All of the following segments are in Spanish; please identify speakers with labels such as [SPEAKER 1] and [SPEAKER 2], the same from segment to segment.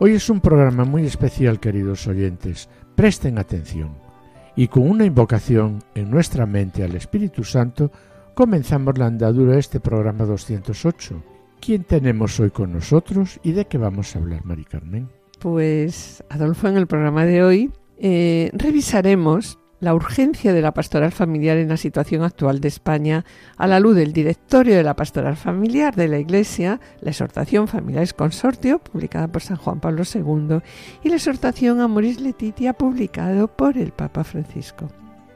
[SPEAKER 1] Hoy es un programa muy especial, queridos oyentes. Presten atención. Y con una invocación en nuestra mente al Espíritu Santo, comenzamos la andadura de este programa 208. ¿Quién tenemos hoy con nosotros y de qué vamos a hablar, Mari Carmen?
[SPEAKER 2] Pues, Adolfo, en el programa de hoy eh, revisaremos la urgencia de la pastoral familiar en la situación actual de España a la luz del directorio de la pastoral familiar de la Iglesia, la exhortación Familiares Consortio, publicada por San Juan Pablo II, y la exhortación Amoris Letitia, publicado por el Papa Francisco.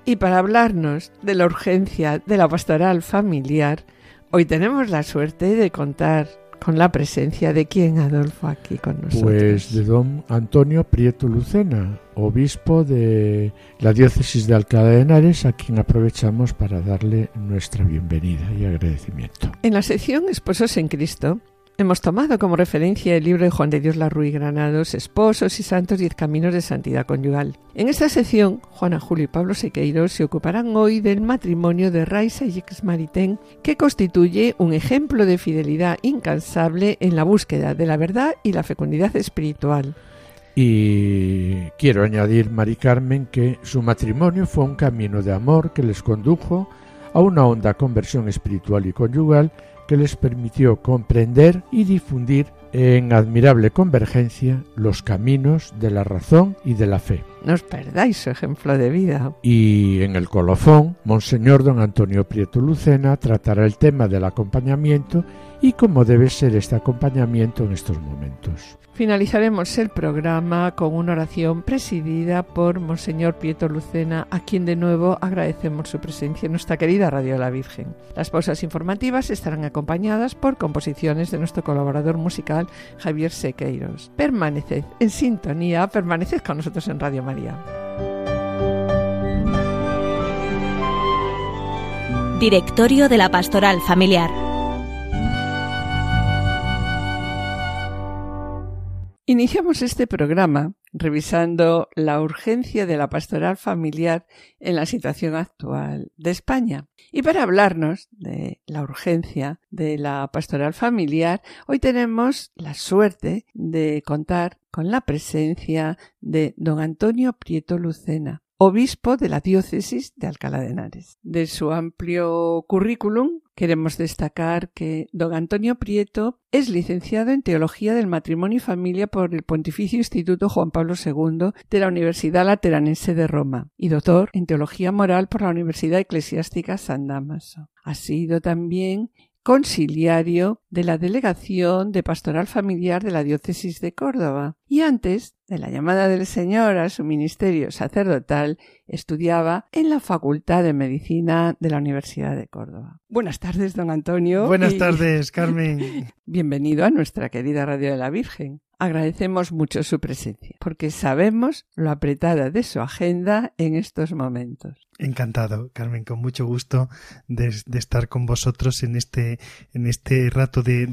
[SPEAKER 2] Y para hablarnos de la urgencia de la pastoral familiar, hoy tenemos la suerte de contar con la presencia de quién, Adolfo, aquí con nosotros.
[SPEAKER 1] Pues de don Antonio Prieto Lucena, obispo de la diócesis de Alcalá de Henares, a quien aprovechamos para darle nuestra bienvenida y agradecimiento.
[SPEAKER 2] En la sección Esposos en Cristo Hemos tomado como referencia el libro de Juan de Dios Larruy Granados, Esposos y Santos, Diez Caminos de Santidad Conyugal. En esta sección, Juana Julio y Pablo Sequeiros se ocuparán hoy del matrimonio de Raisa y Exmaritén, que constituye un ejemplo de fidelidad incansable en la búsqueda de la verdad y la fecundidad espiritual.
[SPEAKER 1] Y quiero añadir, Mari Carmen, que su matrimonio fue un camino de amor que les condujo a una honda conversión espiritual y conyugal que les permitió comprender y difundir en admirable convergencia los caminos de la razón y de la fe.
[SPEAKER 2] No os perdáis su ejemplo de vida.
[SPEAKER 1] Y en el colofón, Monseñor don Antonio Prieto Lucena tratará el tema del acompañamiento y cómo debe ser este acompañamiento en estos momentos.
[SPEAKER 2] Finalizaremos el programa con una oración presidida por Monseñor Pietro Lucena, a quien de nuevo agradecemos su presencia en nuestra querida Radio La Virgen. Las pausas informativas estarán acompañadas por composiciones de nuestro colaborador musical Javier Sequeiros. Permaneced en sintonía, permaneced con nosotros en Radio María.
[SPEAKER 3] Directorio de la Pastoral Familiar.
[SPEAKER 2] Iniciamos este programa revisando la urgencia de la pastoral familiar en la situación actual de España. Y para hablarnos de la urgencia de la pastoral familiar, hoy tenemos la suerte de contar con la presencia de don Antonio Prieto Lucena, obispo de la diócesis de Alcalá de Henares. De su amplio currículum Queremos destacar que don Antonio Prieto es licenciado en Teología del Matrimonio y Familia por el Pontificio Instituto Juan Pablo II de la Universidad Lateranense de Roma y doctor en Teología Moral por la Universidad Eclesiástica San Damaso. Ha sido también conciliario de la Delegación de Pastoral Familiar de la Diócesis de Córdoba y antes de la llamada del Señor a su ministerio sacerdotal estudiaba en la Facultad de Medicina de la Universidad de Córdoba. Buenas tardes, don Antonio.
[SPEAKER 4] Buenas tardes, Carmen.
[SPEAKER 2] Bienvenido a nuestra querida Radio de la Virgen. Agradecemos mucho su presencia, porque sabemos lo apretada de su agenda en estos momentos.
[SPEAKER 4] Encantado, Carmen, con mucho gusto de, estar con vosotros en este, en este rato de,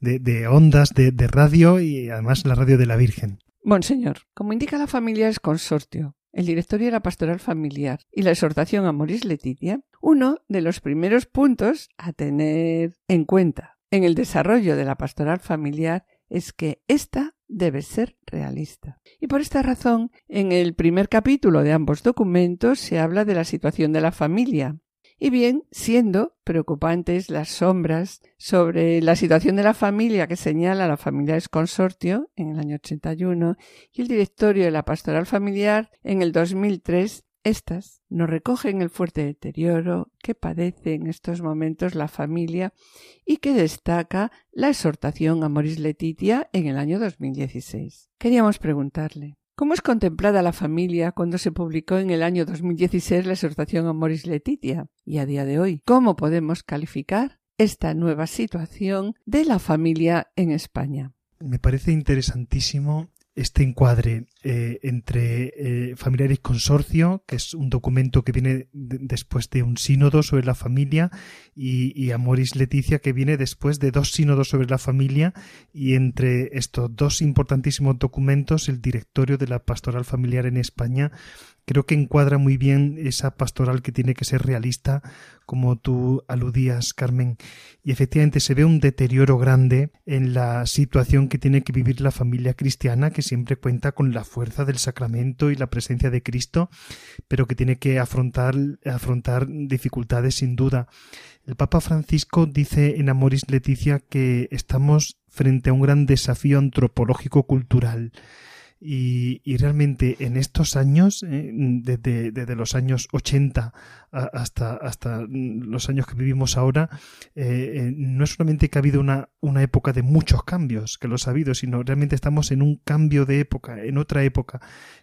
[SPEAKER 4] de, ondas de, radio y además la radio de la Virgen.
[SPEAKER 2] Monseñor, como indica la familia es consortio, el directorio de la pastoral familiar y la exhortación a Moris Letitia, uno de los primeros puntos a tener en cuenta en el desarrollo de la pastoral familiar es que ésta debe ser realista. Y por esta razón, en el primer capítulo de ambos documentos se habla de la situación de la familia, y bien siendo preocupantes las sombras sobre la situación de la familia que señala la familia Consortio en el año 81 y el directorio de la pastoral familiar en el 2003 estas nos recogen el fuerte deterioro que padece en estos momentos la familia y que destaca la exhortación a Moris Letitia en el año 2016. Queríamos preguntarle, ¿cómo es contemplada la familia cuando se publicó en el año 2016 la exhortación a Moris Letitia? Y a día de hoy, ¿cómo podemos calificar esta nueva situación de la familia en España?
[SPEAKER 4] Me parece interesantísimo este encuadre eh, entre eh, Familiares Consorcio, que es un documento que viene después de un sínodo sobre la familia, y, y, Amoris Leticia, que viene después de dos sínodos sobre la familia, y entre estos dos importantísimos documentos, el directorio de la pastoral familiar en España creo que encuadra muy bien esa pastoral que tiene que ser realista, como tú aludías, Carmen. Y efectivamente se ve un deterioro grande en la situación que tiene que vivir la familia cristiana, que siempre cuenta con la fuerza del sacramento y la presencia de Cristo, pero que tiene que afrontar, afrontar dificultades sin duda. El Papa Francisco dice en Amoris Leticia que estamos frente a un gran desafío antropológico cultural y, realmente en estos años, eh, desde, desde, los años 80 hasta, hasta los años que vivimos ahora, eh, eh, no es solamente que ha habido una, una época de muchos cambios, que los ha habido, sino realmente estamos en un cambio de época, en otra época,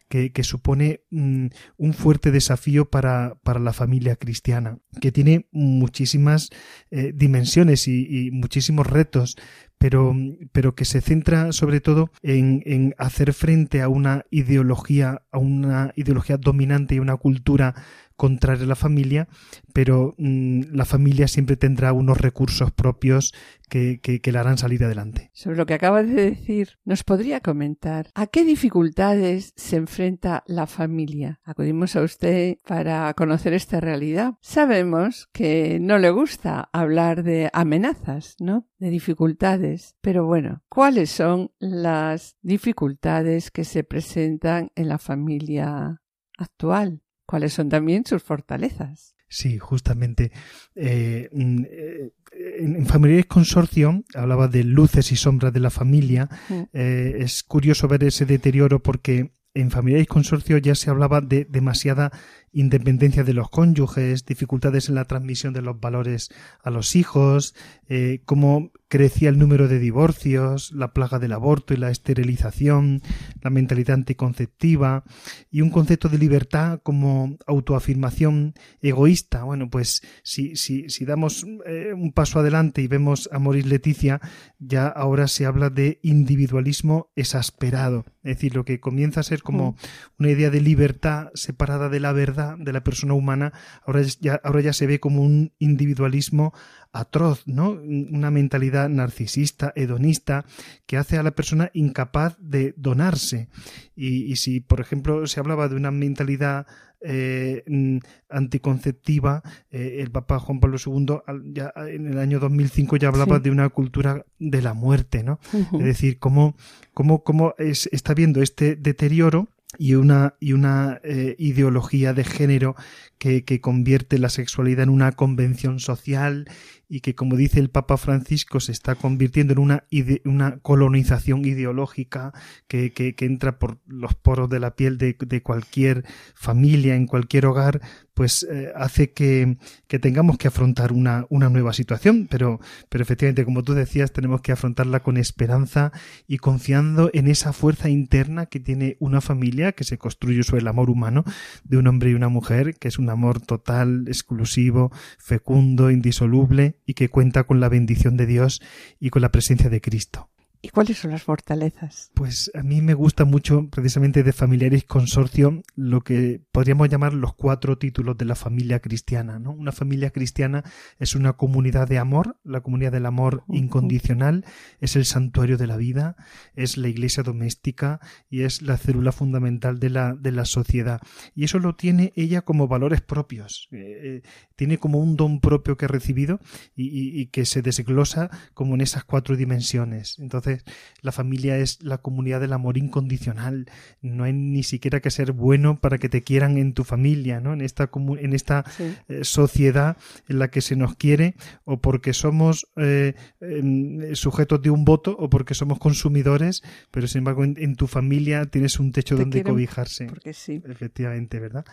[SPEAKER 4] que, que supone mm, un fuerte desafío para, para, la familia cristiana, que tiene muchísimas dimensiones y muchísimos retos, pero, pero que se centra sobre todo en, en, hacer frente a una ideología, a una ideología dominante y una cultura contraria a la familia, pero mm, la familia siempre tendrá unos recursos propios que, que, la harán salir adelante.
[SPEAKER 2] Sobre lo que acaba de decir, ¿nos podría comentar a qué dificultades se enfrenta la familia? Acudimos a usted para conocer esta realidad. Sabemos que no le gusta hablar de amenazas, ¿no? De dificultades. Pero bueno, ¿cuáles son las dificultades que se presentan en la familia actual? Cuáles son también sus fortalezas.
[SPEAKER 4] Sí, justamente. Eh, mm, eh, en Familiares Consorcio hablaba de luces y sombras de la familia. Mm. Eh, es curioso ver ese deterioro porque en Familiares Consorcio ya se hablaba de demasiada independencia de los cónyuges, dificultades en la transmisión de los valores a los hijos, eh, cómo crecía el número de divorcios, la plaga del aborto y la esterilización, la mentalidad anticonceptiva y un concepto de libertad como autoafirmación egoísta. Bueno, pues si, si, si damos eh, un paso adelante y vemos a Moris Leticia, ya ahora se habla de individualismo exasperado. Es decir, lo que comienza a ser como mm. una idea de libertad separada de la verdad, de la persona humana, ahora ya, ahora ya se ve como un individualismo atroz, ¿no? Una mentalidad narcisista, hedonista, que hace a la persona incapaz de donarse. Y, y si, por ejemplo, se hablaba de una mentalidad eh, mm, anticonceptiva, eh, el Papa Juan Pablo II ya en el año 2005 ya hablaba sí. de una cultura de la muerte, ¿no? Uh -huh. Es decir, cómo, cómo, cómo es, está viendo este deterioro y una, y una eh, ideología de género que, que, convierte la sexualidad en una convención social y que, como dice el Papa Francisco, se está convirtiendo en una, una colonización ideológica que, que, que, entra por los poros de la piel de, de cualquier familia, en cualquier hogar, pues eh, hace que, tengamos que afrontar una, una nueva situación, pero, pero efectivamente, como tú decías, tenemos que afrontarla con esperanza y confiando en esa fuerza interna que tiene una familia que se construye sobre el amor humano de un hombre y una mujer, que es un amor total, exclusivo, fecundo, indisoluble y que cuenta con la bendición de Dios y con la presencia de Cristo.
[SPEAKER 2] ¿Y cuáles son las fortalezas?
[SPEAKER 4] Pues a mí me gusta mucho, precisamente de Familiares Consorcio, lo que podríamos llamar los cuatro títulos de la familia cristiana. ¿no? Una familia cristiana es una comunidad de amor, la comunidad del amor incondicional, es el santuario de la vida, es la iglesia doméstica y es la célula fundamental de la, de la sociedad. Y eso lo tiene ella como valores propios. Eh, tiene como un don propio que ha recibido y, y, y que se desglosa como en esas cuatro dimensiones. Entonces, entonces, la familia es la comunidad del amor incondicional. No hay ni siquiera que ser bueno para que te quieran en tu familia, ¿no? En esta, en esta sí. eh, sociedad en la que se nos quiere, o porque somos eh, eh, sujetos de un voto, o porque somos consumidores, pero sin embargo en, en tu familia tienes un techo te donde cobijarse.
[SPEAKER 2] Porque sí.
[SPEAKER 4] Efectivamente, ¿verdad?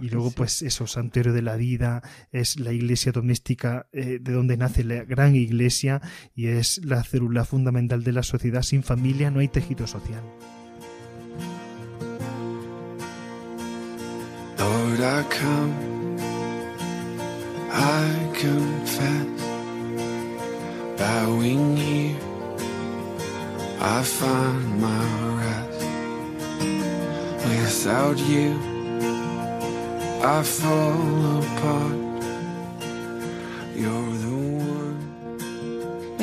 [SPEAKER 4] Y luego, sí. pues eso, santuario de la vida, es la iglesia doméstica eh, de donde nace la gran iglesia y es la célula fundamental de la sociedad sin familia no hay tejido social. Lord, I come, I confess, bowing here, I find my rest.
[SPEAKER 2] Without you, I fall apart. You're the.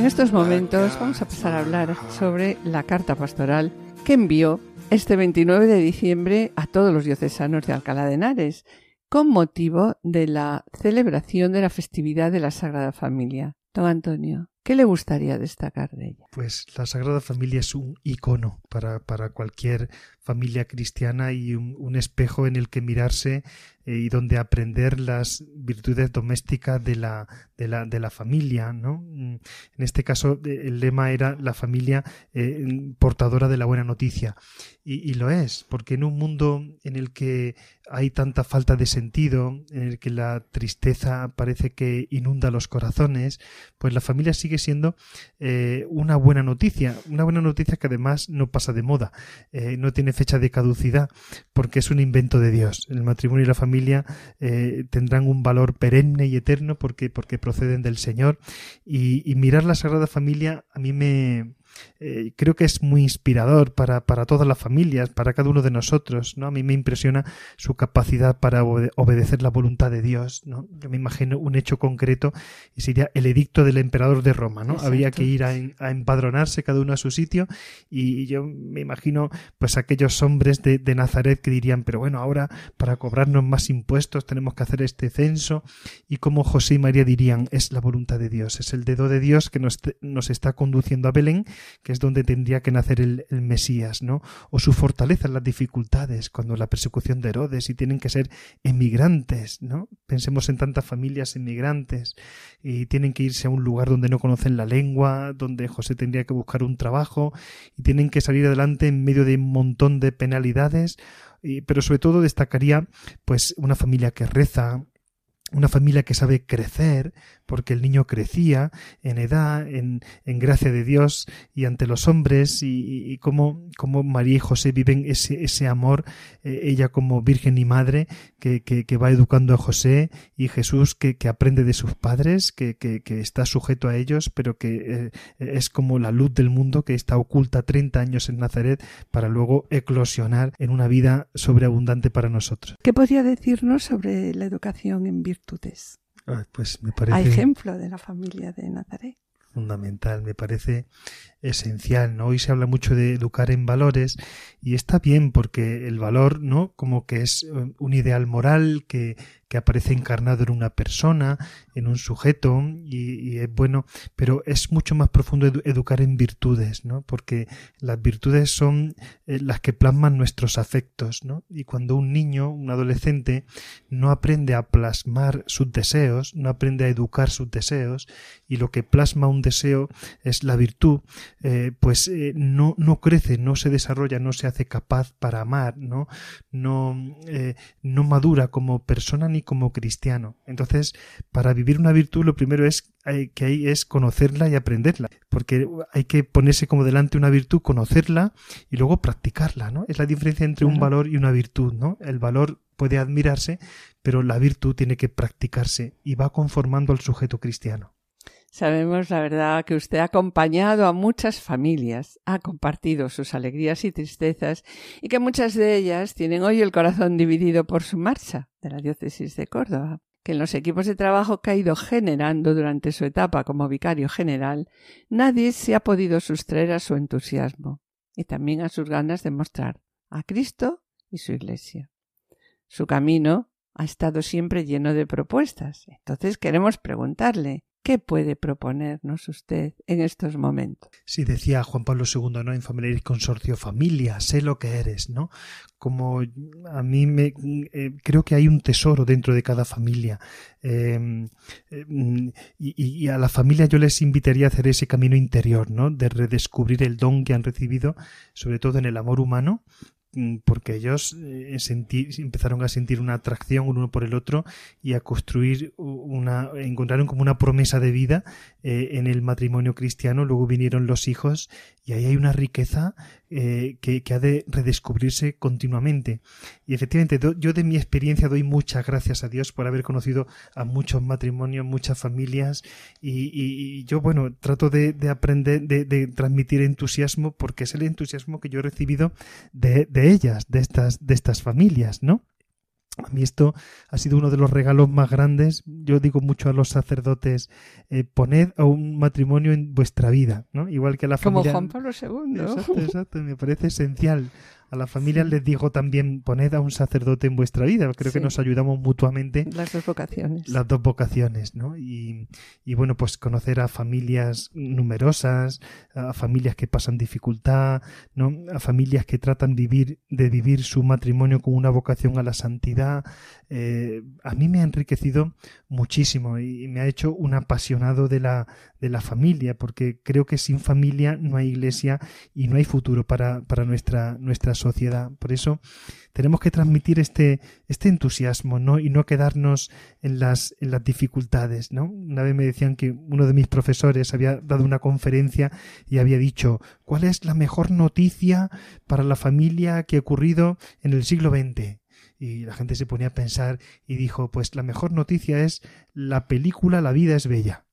[SPEAKER 2] En estos momentos vamos a pasar a hablar sobre la carta pastoral que envió este 29 de diciembre a todos los diocesanos de Alcalá de Henares con motivo de la celebración de la festividad de la Sagrada Familia. Don Antonio, ¿qué le gustaría destacar de ella?
[SPEAKER 4] Pues la Sagrada Familia es un icono para, para cualquier familia cristiana y un, espejo en el que mirarse eh, y donde aprender las virtudes domésticas de la, de la, de la familia. ¿no? Mm, en este caso, eh, el lema era la familia eh, portadora de la buena noticia. Y, lo es, porque en un mundo en el que hay tanta falta de sentido, en el que la tristeza parece que inunda los corazones, pues la familia sigue siendo una buena noticia, una buena noticia que además no pasa de moda, no tiene fecha de caducidad, porque es un invento de Dios. El matrimonio y la familia eh, tendrán un valor perenne y eterno porque, porque proceden del Señor. y mirar la Sagrada Familia a mí me, eh, creo que es muy inspirador para, para, todas las familias, para cada uno de nosotros, ¿no? A mí me impresiona su capacidad para obedecer la voluntad de Dios, ¿no? Yo me imagino un hecho concreto y sería el edicto del emperador de Roma, ¿no? Había que ir a, empadronarse cada uno a su sitio y, yo me imagino pues aquellos hombres de, de, Nazaret que dirían, pero bueno, ahora para cobrarnos más impuestos tenemos que hacer este censo y como José y María dirían, es la voluntad de Dios, es el dedo de Dios que nos, nos está conduciendo a Belén que es donde tendría que nacer el, Mesías, ¿no? O su fortaleza en las dificultades, cuando la persecución de Herodes y tienen que ser emigrantes, ¿no? Pensemos en tantas familias emigrantes y tienen que irse a un lugar donde no conocen la lengua, donde José tendría que buscar un trabajo y tienen que salir adelante en medio de un montón de penalidades, pero sobre todo destacaría pues una familia que reza, una familia que sabe crecer, porque el niño crecía en edad, en, en gracia de Dios y ante los hombres, y, y cómo, María y José viven ese, ese amor, eh, ella como Virgen y Madre, que, que, va educando a José, y Jesús que, que aprende de sus padres, que, está sujeto a ellos, pero que eh, es como la luz del mundo que está oculta 30 años en Nazaret para luego eclosionar en una vida sobreabundante para nosotros.
[SPEAKER 2] ¿Qué podría decirnos sobre la educación en virtud?
[SPEAKER 4] pues me parece.
[SPEAKER 2] A ejemplo de la familia de Nazaret.
[SPEAKER 4] Fundamental, me parece esencial, ¿no? Hoy se habla mucho de educar en valores y está bien porque el valor, ¿no? Como que es eh, un ideal moral que, que aparece encarnado en una persona, en un sujeto, y, es bueno, pero es mucho más profundo educar en virtudes, ¿no? Porque las virtudes son eh, las que plasman nuestros afectos, ¿no? Y cuando un niño, un adolescente, no aprende a plasmar sus deseos, no aprende a educar sus deseos, y lo que plasma un deseo es la virtud, eh, pues eh, no, no crece, no se desarrolla, no se hace capaz para amar, ¿no? No, no madura como persona ni como cristiano. Entonces, para vivir una virtud, lo primero es que hay es conocerla y aprenderla, porque hay que ponerse como delante una virtud, conocerla y luego practicarla, ¿no? Es la diferencia entre un valor y una virtud, ¿no? El valor puede admirarse, pero la virtud tiene que practicarse y va conformando al sujeto cristiano.
[SPEAKER 2] Sabemos la verdad que usted ha acompañado a muchas familias, ha compartido sus alegrías y tristezas y que muchas de ellas tienen hoy el corazón dividido por su marcha de la diócesis de Córdoba, que en los equipos de trabajo que ha ido generando durante su etapa como vicario general, nadie se ha podido sustraer a su entusiasmo y también a sus ganas de mostrar a Cristo y su Iglesia. Su camino ha estado siempre lleno de propuestas. Entonces queremos preguntarle ¿Qué puede proponernos usted en estos momentos?
[SPEAKER 4] Sí, decía Juan Pablo II, ¿no? En Familia y Consorcio, familia, sé lo que eres, ¿no? Como a mí me eh, creo que hay un tesoro dentro de cada familia. Em, em, y, a la familia yo les invitaría a hacer ese camino interior, ¿no? De redescubrir el don que han recibido, sobre todo en el amor humano, porque ellos eh, empezaron a sentir una atracción uno por el otro y a construir una, encontraron como una promesa de vida eh, en el matrimonio cristiano, luego vinieron los hijos y ahí hay una riqueza eh, que, ha de redescubrirse continuamente. Y efectivamente, yo de mi experiencia doy muchas gracias a Dios por haber conocido a muchos matrimonios, muchas familias, y, yo, bueno, trato de, aprender, de, transmitir entusiasmo, porque es el entusiasmo que yo he recibido de, de ellas, de estas, de estas familias, ¿no? A mí esto ha sido uno de los regalos más grandes. Yo digo mucho a los sacerdotes, eh, poned a un matrimonio en vuestra vida, ¿no? Igual que a la familia.
[SPEAKER 2] Como Juan Pablo II.
[SPEAKER 4] Exacto, exacto. Me parece esencial a la familia les digo también, poned a un sacerdote en vuestra vida. Creo que nos ayudamos mutuamente.
[SPEAKER 2] Las dos vocaciones.
[SPEAKER 4] Las dos vocaciones, ¿no? Y, y, bueno, pues conocer a familias numerosas, a familias que pasan dificultad, ¿no? A familias que tratan vivir, de vivir su matrimonio con una vocación a la santidad. Eh, a mí me ha enriquecido muchísimo y, me ha hecho un apasionado de la, de la familia, porque creo que sin familia no hay iglesia y no hay futuro para, para nuestra, nuestra sociedad. Por eso tenemos que transmitir este, este entusiasmo, ¿no? Y no quedarnos en las, en las dificultades, ¿no? Una vez me decían que uno de mis profesores había dado una conferencia y había dicho, ¿cuál es la mejor noticia para la familia que ha ocurrido en el siglo XX? Y la gente se ponía a pensar y dijo, pues la mejor noticia es la película La vida es bella.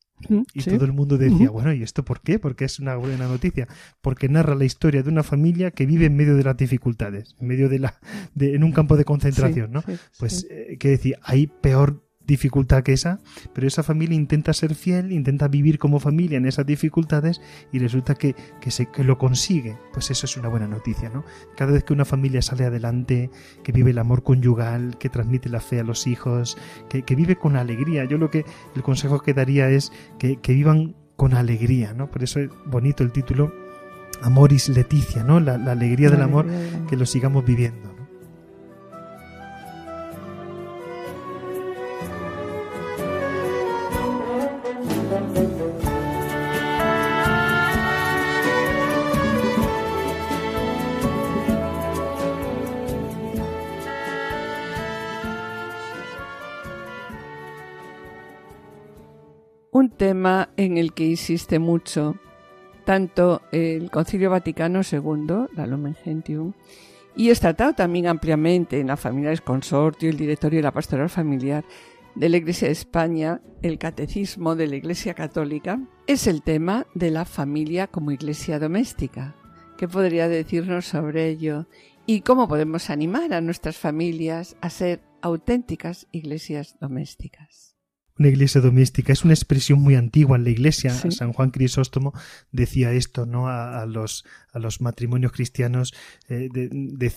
[SPEAKER 4] Y todo el mundo decía, bueno, ¿y esto por qué? Porque es una buena noticia. Porque narra la historia de una familia que vive en medio de las dificultades, en medio de la, de, en un campo de concentración, ¿no? pues, eh, ¿qué decía? Hay peor dificultad que esa, pero esa familia intenta ser fiel, intenta vivir como familia en esas dificultades y resulta que, que, se, que lo consigue. Pues eso es una buena noticia, ¿no? Cada vez que una familia sale adelante, que vive el amor conyugal, que transmite la fe a los hijos, que, que vive con alegría. Yo lo que el consejo que daría es que, que vivan con alegría, ¿no? Por eso es bonito el título Amoris Leticia, ¿no? La, alegría del amor, que lo sigamos viviendo.
[SPEAKER 2] Tema en el que insiste mucho tanto el Concilio Vaticano II, la Lumen Gentium, y es tratado también ampliamente en la familia del consortio, el directorio de la pastoral familiar de la Iglesia de España, el catecismo de la Iglesia Católica, es el tema de la familia como iglesia doméstica. ¿Qué podría decirnos sobre ello? ¿Y cómo podemos animar a nuestras familias a ser auténticas iglesias domésticas?
[SPEAKER 4] Una iglesia doméstica. Es una expresión muy antigua en la iglesia. San Juan Crisóstomo decía esto, ¿no? A, los, a los matrimonios cristianos, eh,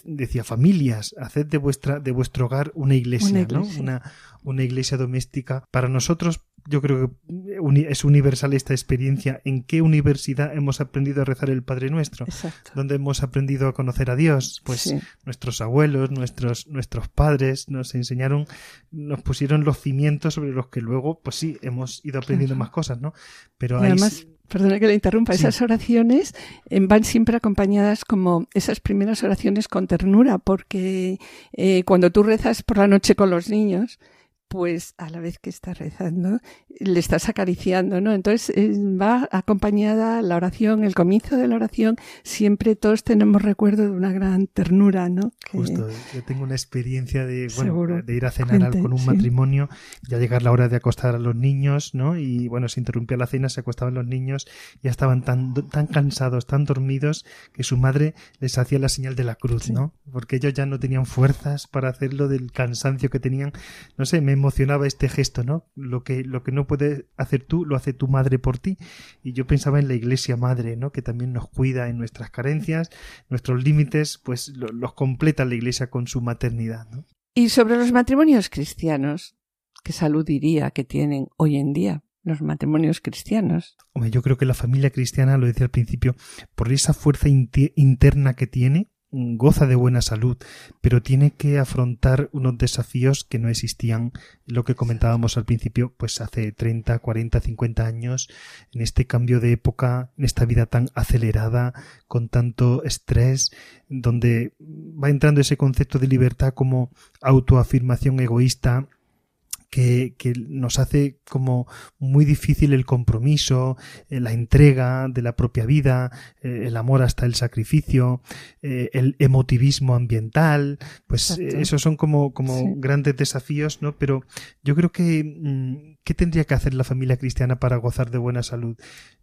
[SPEAKER 4] decía familias, haced de vuestra, de vuestro hogar una iglesia, ¿no? Una, una iglesia doméstica. Para nosotros, yo creo que es universal esta experiencia. ¿En qué universidad hemos aprendido a rezar el Padre Nuestro?
[SPEAKER 2] Exacto.
[SPEAKER 4] ¿Dónde hemos aprendido a conocer a Dios? Pues nuestros abuelos, nuestros, nuestros padres nos enseñaron, nos pusieron los cimientos sobre los que luego, pues sí, hemos ido aprendiendo más cosas, ¿no?
[SPEAKER 2] Pero además, perdona que le interrumpa, esas oraciones eh, van siempre acompañadas como esas primeras oraciones con ternura, porque eh, cuando tú rezas por la noche con los niños, pues a la vez que estás rezando, le estás acariciando, ¿no? Entonces eh, va acompañada la oración, el comienzo de la oración, siempre todos tenemos recuerdo de una gran ternura, ¿no?
[SPEAKER 4] Justo, yo tengo una experiencia de, bueno, de ir a cenar con un matrimonio, ya llegar la hora de acostar a los niños, ¿no? Y bueno, se interrumpía la cena, se acostaban los niños, ya estaban tan, tan cansados, tan dormidos, que su madre les hacía la señal de la cruz, ¿no? Porque ellos ya no tenían fuerzas para hacerlo del cansancio que tenían, no sé, me emocionaba este gesto, ¿no? Lo que, lo que no puedes hacer tú, lo hace tu madre por ti. Y yo pensaba en la iglesia madre, ¿no? Que también nos cuida en nuestras carencias, nuestros límites, pues los completa la iglesia con su maternidad, ¿no?
[SPEAKER 2] Y sobre los matrimonios cristianos, ¿qué salud diría que tienen hoy en día? los matrimonios cristianos.
[SPEAKER 4] Hombre, yo creo que la familia cristiana, lo decía al principio, por esa fuerza interna que tiene, goza de buena salud, pero tiene que afrontar unos desafíos que no existían, lo que comentábamos al principio, pues hace 30, 40, 50 años, en este cambio de época, en esta vida tan acelerada, con tanto estrés, donde va entrando ese concepto de libertad como autoafirmación egoísta, que, que nos hace como muy difícil el compromiso, eh, la entrega de la propia vida, eh, el amor hasta el sacrificio, eh, el emotivismo ambiental, pues esos son como, como grandes desafíos, ¿no? Pero yo creo que, mm, ¿qué tendría que hacer la familia cristiana para gozar de buena salud?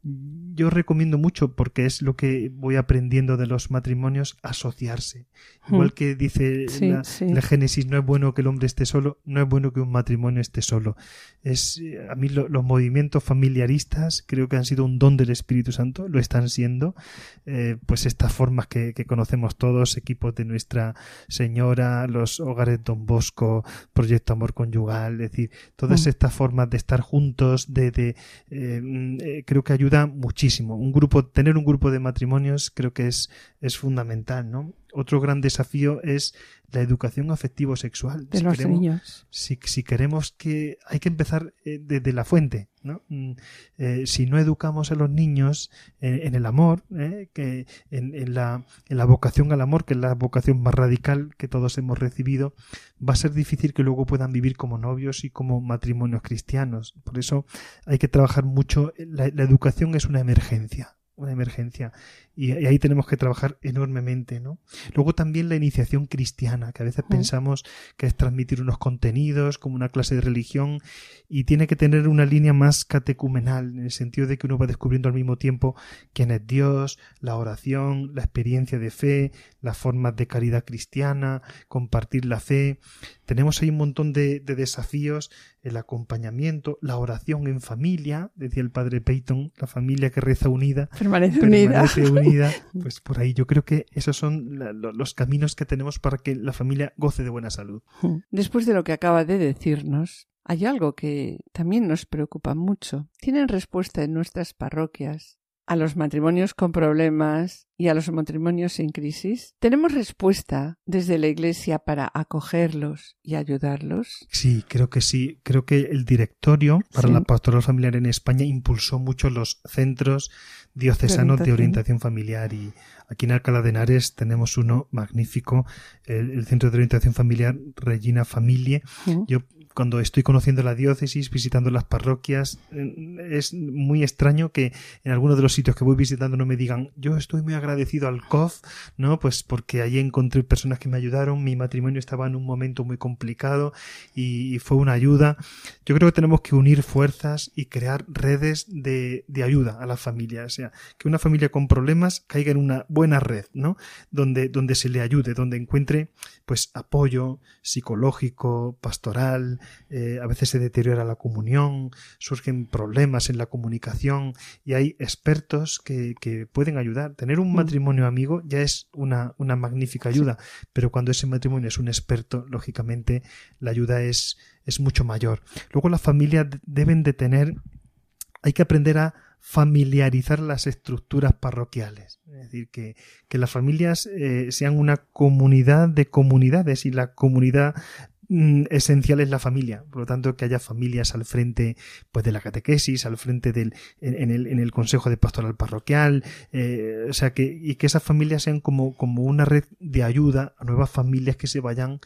[SPEAKER 4] Yo recomiendo mucho, porque es lo que voy aprendiendo de los matrimonios, asociarse. Igual que dice la, la, Génesis, no es bueno que el hombre esté solo, no es bueno que un matrimonio esté solo. Es, a mí los movimientos familiaristas creo que han sido un don del Espíritu Santo, lo están siendo. Eh, pues estas formas que, conocemos todos, equipos de Nuestra Señora, los hogares Don Bosco, Proyecto Amor Conyugal, es decir, todas mm. estas formas de estar juntos, de, de eh, eh, creo que ayuda muchísimo. Un grupo, tener un grupo de matrimonios creo que es, es fundamental, ¿no? Otro gran desafío es la educación afectivo-sexual.
[SPEAKER 2] De los niños.
[SPEAKER 4] Si, queremos que hay que empezar eh, desde la fuente, ¿no? Mm, eh, si no educamos a los niños en, el amor, ¿eh? que en, la, en la vocación al amor, que es la vocación más radical que todos hemos recibido, va a ser difícil que luego puedan vivir como novios y como matrimonios cristianos. Por eso hay que trabajar mucho. la educación es una emergencia una emergencia y, ahí tenemos que trabajar enormemente, ¿no? Luego también la iniciación cristiana, que a veces pensamos que es transmitir unos contenidos como una clase de religión y tiene que tener una línea más catecumenal, en el sentido de que uno va descubriendo al mismo tiempo quién es Dios, la oración, la experiencia de fe, las formas de caridad cristiana, compartir la fe. Tenemos ahí un montón de, de desafíos, el acompañamiento, la oración en familia, decía el padre Peyton, la familia que reza unida.
[SPEAKER 2] Permanece, permanece
[SPEAKER 4] unida pues por ahí yo creo que esos son los caminos que tenemos para que la familia goce de buena salud.
[SPEAKER 2] Después de lo que acaba de decirnos, hay algo que también nos preocupa mucho. ¿Tienen respuesta en nuestras parroquias a los matrimonios con problemas y a los matrimonios en crisis? ¿Tenemos respuesta desde la Iglesia para acogerlos y ayudarlos?
[SPEAKER 4] Sí, creo que sí. Creo que el directorio para la pastoral familiar en España impulsó mucho los centros diocesanos de orientación familiar y aquí en Alcalá de Henares tenemos uno magnífico, el, Centro de Orientación Familiar Regina Familie. Yo cuando estoy conociendo la diócesis, visitando las parroquias, es muy extraño que en alguno de los sitios que voy visitando no me digan, yo estoy muy agradecido al COF, ¿no? Pues porque allí encontré personas que me ayudaron, mi matrimonio estaba en un momento muy complicado y, fue una ayuda. Yo creo que tenemos que unir fuerzas y crear redes de, de ayuda a la familia, o sea, que una familia con problemas caiga en una buena red, ¿no? Donde, donde se le ayude, donde encuentre pues apoyo psicológico, pastoral, eh, a veces se deteriora la comunión, surgen problemas en la comunicación y hay expertos que, pueden ayudar. Tener un mm. matrimonio amigo ya es una, una magnífica ayuda, pero cuando ese matrimonio es un experto, lógicamente la ayuda es, es mucho mayor. Luego las familias deben de tener, hay que aprender a familiarizar las estructuras parroquiales. Es decir, que, que las familias eh, sean una comunidad de comunidades y la comunidad esencial es la familia. Por lo tanto, que haya familias al frente pues, de la catequesis, al frente del, en, el, en el consejo de pastoral parroquial, eh, o sea, que, y que esas familias sean como, como una red de ayuda a nuevas familias que se vayan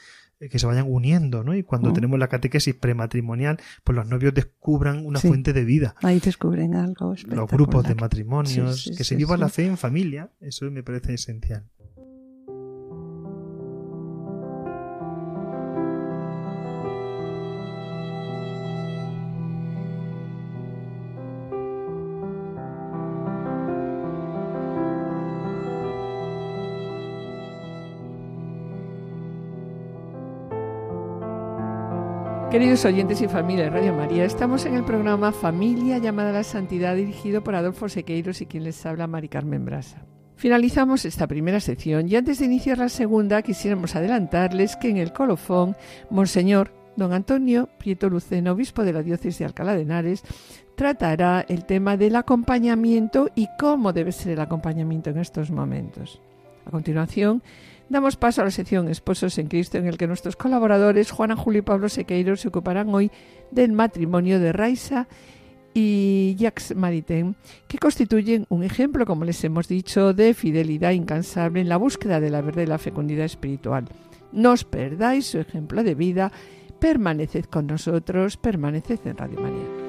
[SPEAKER 4] que se vayan uniendo, ¿no? Y cuando mm. tenemos la catequesis prematrimonial, pues los novios descubran una fuente de vida.
[SPEAKER 2] Ahí descubren algo.
[SPEAKER 4] Los grupos de matrimonios, que se viva la fe en familia, eso me parece esencial.
[SPEAKER 2] Queridos oyentes y familia de Radio María, estamos en el programa Familia llamada a la Santidad dirigido por Adolfo Sequeiros y quien les habla Mari Carmen Brasa. Finalizamos esta primera sección y antes de iniciar la segunda quisiéramos adelantarles que en el colofón Monseñor Don Antonio Prieto Luceno, obispo de la diócesis de Alcalá de Henares, tratará el tema del acompañamiento y cómo debe ser el acompañamiento en estos momentos. A continuación, Damos paso a la sección Esposos en Cristo, en el que nuestros colaboradores, Juana, Julio y Pablo Sequeiro, se ocuparán hoy del matrimonio de Raisa y Jacques Maritain, que constituyen un ejemplo, como les hemos dicho, de fidelidad incansable en la búsqueda de la verdad y la fecundidad espiritual. No os perdáis su ejemplo de vida permaneced con nosotros, permaneced en Radio María.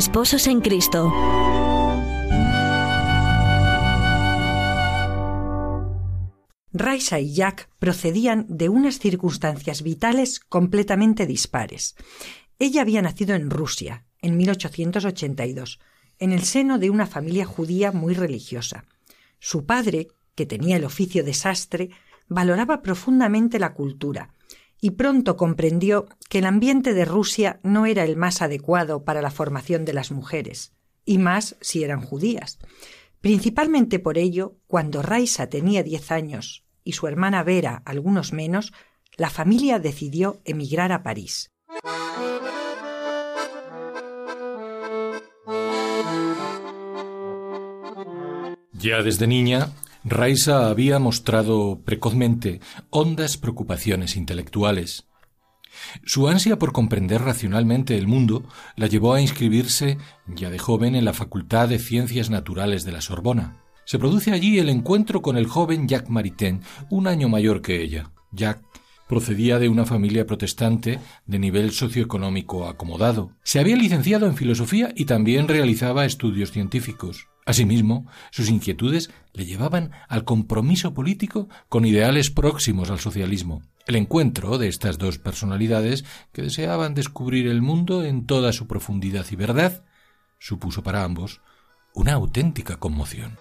[SPEAKER 3] Esposos en Cristo.
[SPEAKER 5] Raisa y Jack procedían de unas circunstancias vitales completamente dispares. Ella había nacido en Rusia, en 1882, en el seno de una familia judía muy religiosa. Su padre, que tenía el oficio de sastre, valoraba profundamente la cultura y pronto comprendió que el ambiente de Rusia no era el más adecuado para la formación de las mujeres, y más si eran judías. Principalmente por ello, cuando Raisa tenía diez años y su hermana Vera algunos menos, la familia decidió emigrar a París.
[SPEAKER 6] Ya desde niña, Raisa había mostrado precozmente hondas preocupaciones intelectuales. Su ansia por comprender racionalmente el mundo la llevó a inscribirse ya de joven en la Facultad de Ciencias Naturales de la Sorbona. Se produce allí el encuentro con el joven Jacques Maritain, un año mayor que ella. Jacques procedía de una familia protestante de nivel socioeconómico acomodado. Se había licenciado en filosofía y también realizaba estudios científicos. Asimismo, sus inquietudes le llevaban al compromiso político con ideales próximos al socialismo. El encuentro de estas dos personalidades, que deseaban descubrir el mundo en toda su profundidad y verdad, supuso para ambos una auténtica conmoción.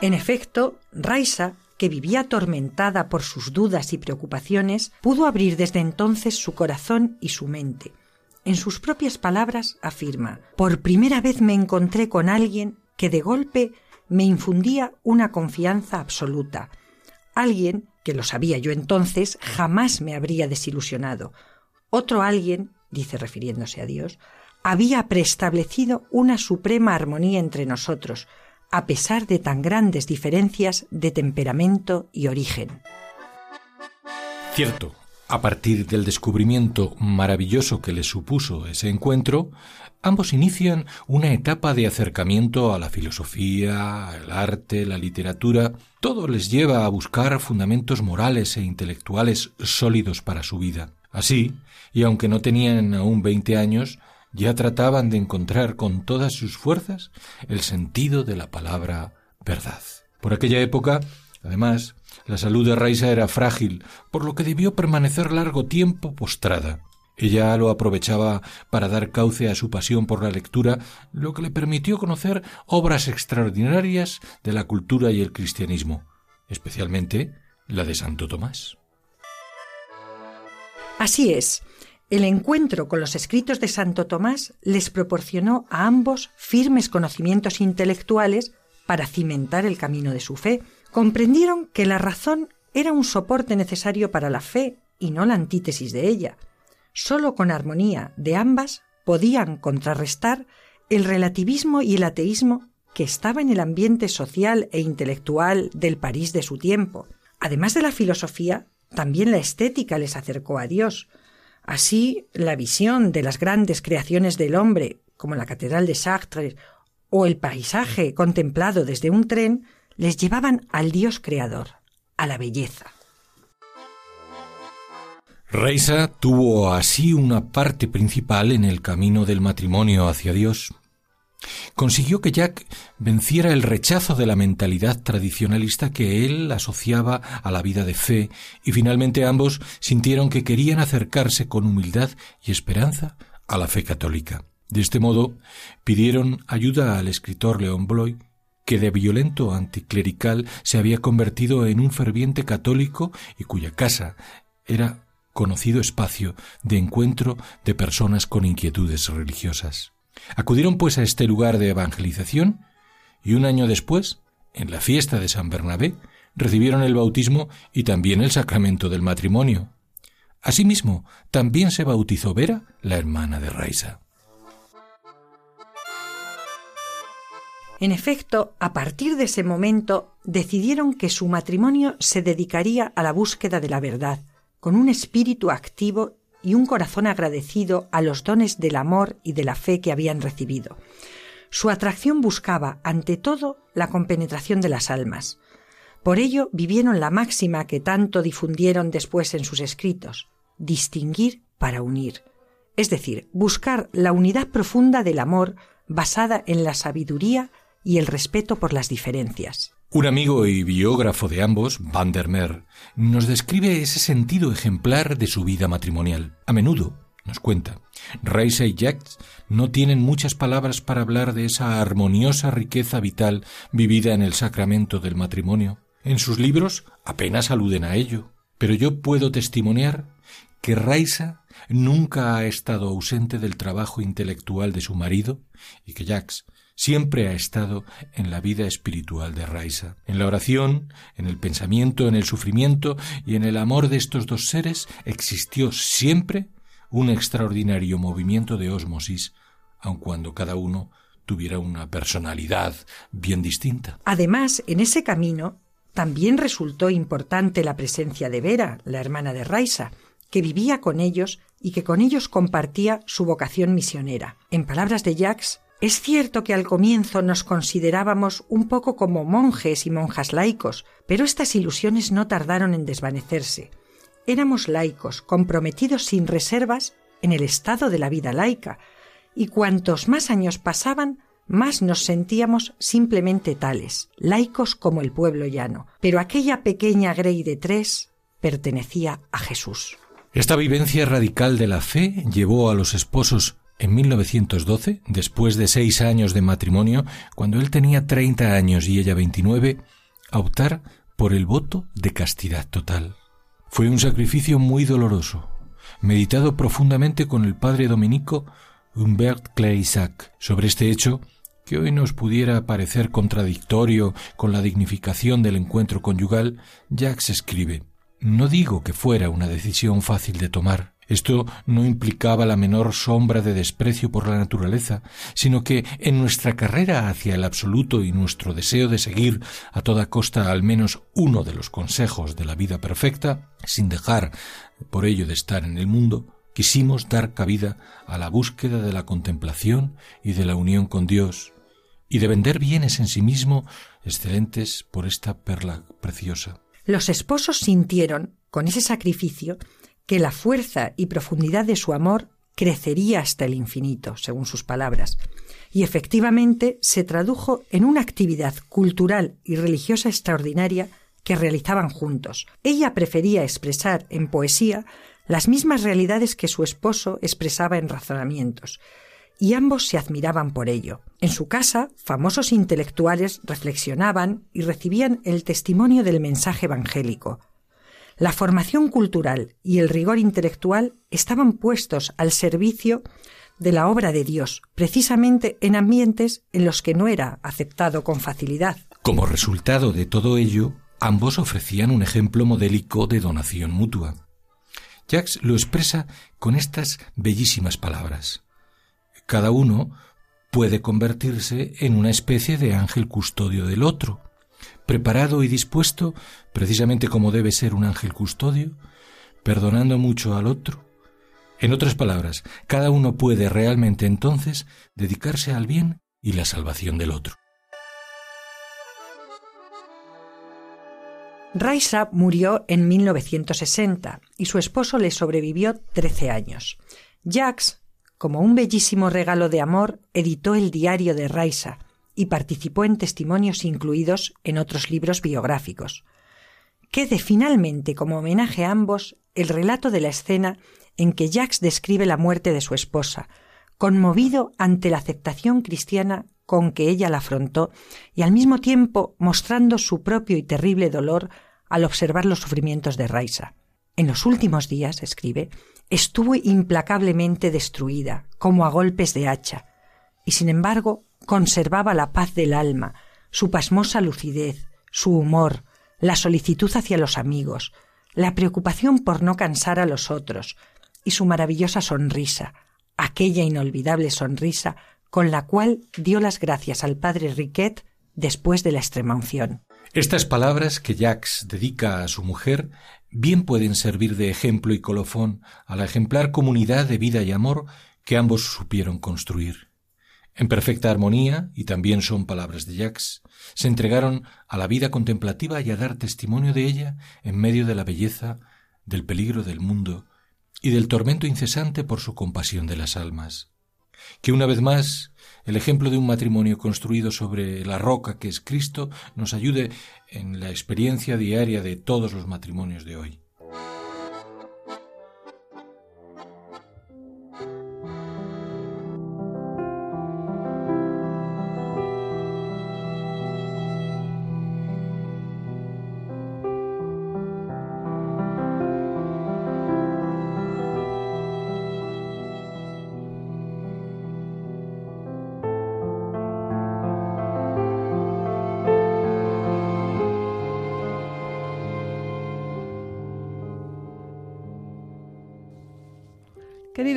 [SPEAKER 5] En efecto, Raisa, que vivía atormentada por sus dudas y preocupaciones, pudo abrir desde entonces su corazón y su mente en sus propias palabras afirma, por primera vez me encontré con alguien que de golpe me infundía una confianza absoluta, alguien que lo sabía yo entonces jamás me habría desilusionado. Otro alguien, dice refiriéndose a Dios, había preestablecido una suprema armonía entre nosotros, a pesar de tan grandes diferencias de temperamento y origen.
[SPEAKER 6] Cierto, a partir del descubrimiento maravilloso que les supuso ese encuentro, ambos inician una etapa de acercamiento a la filosofía, el arte, la literatura. Todo les lleva a buscar fundamentos morales e intelectuales sólidos para su vida. Así, y aunque no tenían aún veinte años, ya trataban de encontrar con todas sus fuerzas el sentido de la palabra verdad. Por aquella época, además, la salud de Raisa era frágil, por lo que debió permanecer largo tiempo postrada. Ella lo aprovechaba para dar cauce a su pasión por la lectura, lo que le permitió conocer obras extraordinarias de la cultura y el cristianismo, especialmente la de Santo Tomás.
[SPEAKER 5] Así es, el encuentro con los escritos de Santo Tomás les proporcionó a ambos firmes conocimientos intelectuales para cimentar el camino de su fe, comprendieron que la razón era un soporte necesario para la fe y no la antítesis de ella. Sólo con armonía de ambas podían contrarrestar el relativismo y el ateísmo que estaba en el ambiente social e intelectual del París de su tiempo. Además de la filosofía, también la estética les acercó a Dios. Así, la visión de las grandes creaciones del hombre, como la Catedral de Chartres o el paisaje contemplado desde un tren, les llevaban al Dios creador, a la belleza.
[SPEAKER 6] Reisa tuvo así una parte principal en el camino del matrimonio hacia Dios. Consiguió que Jack venciera el rechazo de la mentalidad tradicionalista que él asociaba a la vida de fe y finalmente ambos sintieron que querían acercarse con humildad y esperanza a la fe católica. De este modo, pidieron ayuda al escritor León Bloy que de violento anticlerical se había convertido en un ferviente católico y cuya casa era conocido espacio de encuentro de personas con inquietudes religiosas. Acudieron pues a este lugar de evangelización y un año después, en la fiesta de San Bernabé, recibieron el bautismo y también el sacramento del matrimonio. Asimismo, también se bautizó Vera, la hermana de Raisa.
[SPEAKER 5] En efecto, a partir de ese momento decidieron que su matrimonio se dedicaría a la búsqueda de la verdad, con un espíritu activo y un corazón agradecido a los dones del amor y de la fe que habían recibido. Su atracción buscaba, ante todo, la compenetración de las almas. Por ello vivieron la máxima que tanto difundieron después en sus escritos, distinguir para unir, es decir, buscar la unidad profunda del amor basada en la sabiduría y el respeto por las diferencias.
[SPEAKER 6] Un amigo y biógrafo de ambos, Van der Meer, nos describe ese sentido ejemplar de su vida matrimonial. A menudo, nos cuenta, Reisa y Jacques no tienen muchas palabras para hablar de esa armoniosa riqueza vital vivida en el sacramento del matrimonio. En sus libros apenas aluden a ello, pero yo puedo testimoniar que Raisa nunca ha estado ausente del trabajo intelectual de su marido y que Jacques siempre ha estado en la vida espiritual de Raisa. En la oración, en el pensamiento, en el sufrimiento y en el amor de estos dos seres existió siempre un extraordinario movimiento de ósmosis, aun cuando cada uno tuviera una personalidad bien distinta.
[SPEAKER 5] Además, en ese camino también resultó importante la presencia de Vera, la hermana de Raisa, que vivía con ellos y que con ellos compartía su vocación misionera. En palabras de Jacques, es cierto que al comienzo nos considerábamos un poco como monjes y monjas laicos, pero estas ilusiones no tardaron en desvanecerse. Éramos laicos, comprometidos sin reservas en el estado de la vida laica, y cuantos más años pasaban, más nos sentíamos simplemente tales, laicos como el pueblo llano. Pero aquella pequeña Grey de tres pertenecía a Jesús.
[SPEAKER 6] Esta vivencia radical de la fe llevó a los esposos en 1912, después de seis años de matrimonio, cuando él tenía 30 años y ella 29, a optar por el voto de castidad total. Fue un sacrificio muy doloroso, meditado profundamente con el padre dominico Humbert Claysac sobre este hecho que hoy nos pudiera parecer contradictorio con la dignificación del encuentro conyugal, Jacques escribe No digo que fuera una decisión fácil de tomar, esto no implicaba la menor sombra de desprecio por la naturaleza, sino que en nuestra carrera hacia el absoluto y nuestro deseo de seguir a toda costa al menos uno de los consejos de la vida perfecta, sin dejar por ello de estar en el mundo, quisimos dar cabida a la búsqueda de la contemplación y de la unión con Dios, y de vender bienes en sí mismo excelentes por esta perla preciosa.
[SPEAKER 5] Los esposos sintieron, con ese sacrificio, que la fuerza y profundidad de su amor crecería hasta el infinito, según sus palabras, y efectivamente se tradujo en una actividad cultural y religiosa extraordinaria que realizaban juntos. Ella prefería expresar en poesía las mismas realidades que su esposo expresaba en razonamientos, y ambos se admiraban por ello. En su casa, famosos intelectuales reflexionaban y recibían el testimonio del mensaje evangélico, la formación cultural y el rigor intelectual estaban puestos al servicio de la obra de Dios, precisamente en ambientes en los que no era aceptado con facilidad.
[SPEAKER 6] Como resultado de todo ello, ambos ofrecían un ejemplo modélico de donación mutua. Jacques lo expresa con estas bellísimas palabras. Cada uno puede convertirse en una especie de ángel custodio del otro, preparado y dispuesto, precisamente como debe ser un ángel custodio, perdonando mucho al otro. En otras palabras, cada uno puede realmente entonces dedicarse al bien y la salvación del otro.
[SPEAKER 5] Raisa murió en 1960 y su esposo le sobrevivió 13 años. Jacques, como un bellísimo regalo de amor, editó el diario de Raisa, y participó en testimonios incluidos en otros libros biográficos. Quede finalmente como homenaje a ambos el relato de la escena en que Jacques describe la muerte de su esposa, conmovido ante la aceptación cristiana con que ella la afrontó y al mismo tiempo mostrando su propio y terrible dolor al observar los sufrimientos de Raisa. En los últimos días, escribe, estuvo implacablemente destruida, como a golpes de hacha, y sin embargo conservaba la paz del alma, su pasmosa lucidez, su humor, la solicitud hacia los amigos, la preocupación por no cansar a los otros, y su maravillosa sonrisa, aquella inolvidable sonrisa con la cual dio las gracias al padre Riquet después de la extremaunción.
[SPEAKER 6] Estas palabras que Jacques dedica a su mujer bien pueden servir de ejemplo y colofón a la ejemplar comunidad de vida y amor que ambos supieron construir. En perfecta armonía, y también son palabras de Jacques, se entregaron a la vida contemplativa y a dar testimonio de ella en medio de la belleza, del peligro del mundo y del tormento incesante por su compasión de las almas. Que una vez más el ejemplo de un matrimonio construido sobre la roca que es Cristo nos ayude en la experiencia diaria de todos los matrimonios de hoy.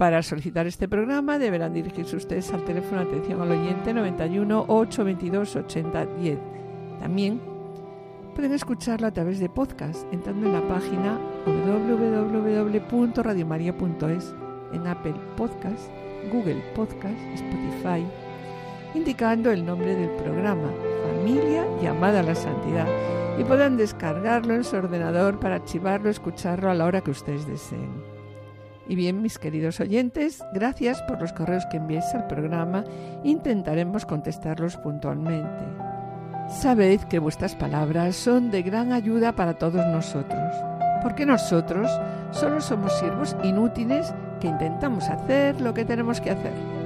[SPEAKER 2] Para solicitar este programa deberán dirigirse ustedes al teléfono atención al oyente 91 822 8010. También pueden escucharlo a través de podcast entrando en la página www.radiomaria.es en Apple Podcast, Google Podcast, Spotify, indicando el nombre del programa, Familia llamada a la Santidad, y podrán descargarlo en su ordenador para archivarlo, escucharlo a la hora que ustedes deseen. Y bien, mis queridos oyentes, gracias por los correos que enviáis al programa. Intentaremos contestarlos puntualmente. Sabed que vuestras palabras son de gran ayuda para todos nosotros, porque nosotros solo somos siervos inútiles que intentamos hacer lo que tenemos que hacer.